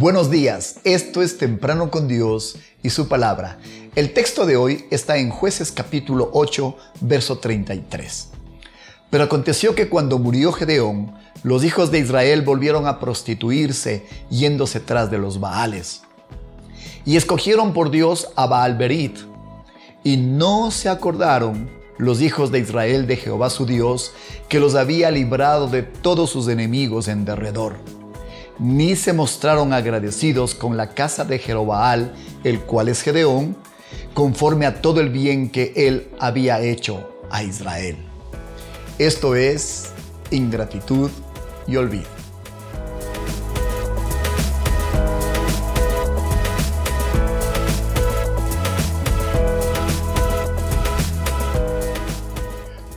Buenos días, esto es Temprano con Dios y su palabra. El texto de hoy está en jueces capítulo 8, verso 33. Pero aconteció que cuando murió Gedeón, los hijos de Israel volvieron a prostituirse yéndose tras de los Baales. Y escogieron por Dios a Baalberit. Y no se acordaron los hijos de Israel de Jehová su Dios, que los había librado de todos sus enemigos en derredor ni se mostraron agradecidos con la casa de Jerobaal, el cual es Gedeón, conforme a todo el bien que él había hecho a Israel. Esto es ingratitud y olvido.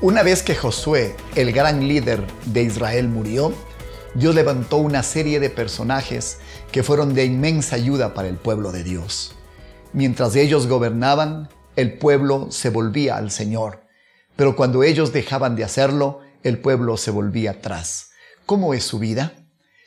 Una vez que Josué, el gran líder de Israel, murió, Dios levantó una serie de personajes que fueron de inmensa ayuda para el pueblo de Dios. Mientras ellos gobernaban, el pueblo se volvía al Señor, pero cuando ellos dejaban de hacerlo, el pueblo se volvía atrás. ¿Cómo es su vida?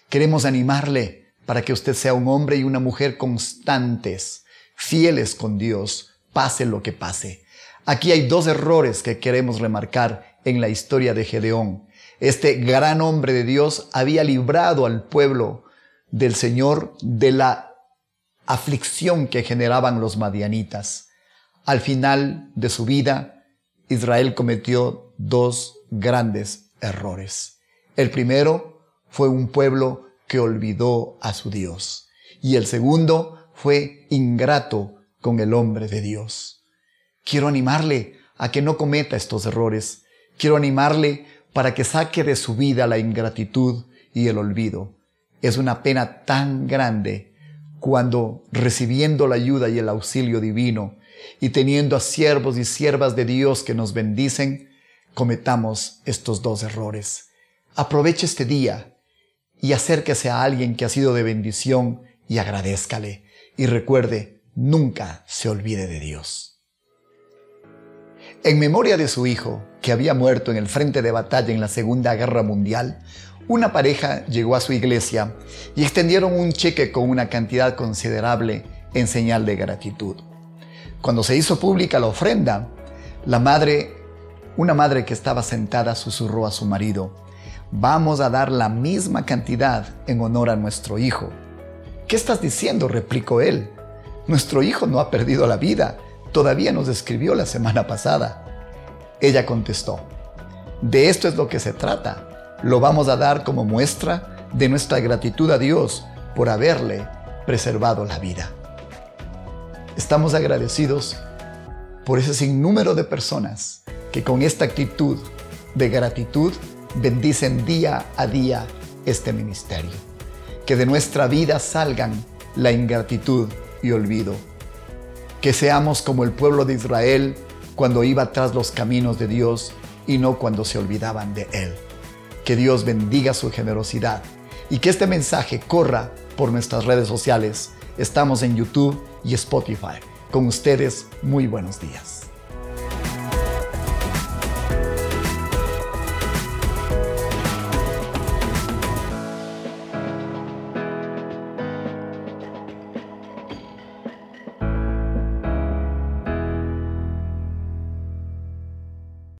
Queremos animarle para que usted sea un hombre y una mujer constantes, fieles con Dios, pase lo que pase. Aquí hay dos errores que queremos remarcar en la historia de Gedeón este gran hombre de Dios había librado al pueblo del Señor de la aflicción que generaban los madianitas. Al final de su vida, Israel cometió dos grandes errores. El primero fue un pueblo que olvidó a su Dios. Y el segundo fue ingrato con el hombre de Dios. Quiero animarle a que no cometa estos errores. Quiero animarle para que saque de su vida la ingratitud y el olvido. Es una pena tan grande cuando recibiendo la ayuda y el auxilio divino y teniendo a siervos y siervas de Dios que nos bendicen, cometamos estos dos errores. Aproveche este día y acérquese a alguien que ha sido de bendición y agradézcale. Y recuerde, nunca se olvide de Dios. En memoria de su hijo, que había muerto en el frente de batalla en la Segunda Guerra Mundial, una pareja llegó a su iglesia y extendieron un cheque con una cantidad considerable en señal de gratitud. Cuando se hizo pública la ofrenda, la madre, una madre que estaba sentada, susurró a su marido, vamos a dar la misma cantidad en honor a nuestro hijo. ¿Qué estás diciendo? replicó él. Nuestro hijo no ha perdido la vida, todavía nos escribió la semana pasada. Ella contestó, de esto es lo que se trata. Lo vamos a dar como muestra de nuestra gratitud a Dios por haberle preservado la vida. Estamos agradecidos por ese sinnúmero de personas que con esta actitud de gratitud bendicen día a día este ministerio. Que de nuestra vida salgan la ingratitud y olvido que seamos como el pueblo de Israel cuando iba tras los caminos de Dios y no cuando se olvidaban de Él. Que Dios bendiga su generosidad y que este mensaje corra por nuestras redes sociales. Estamos en YouTube y Spotify. Con ustedes, muy buenos días.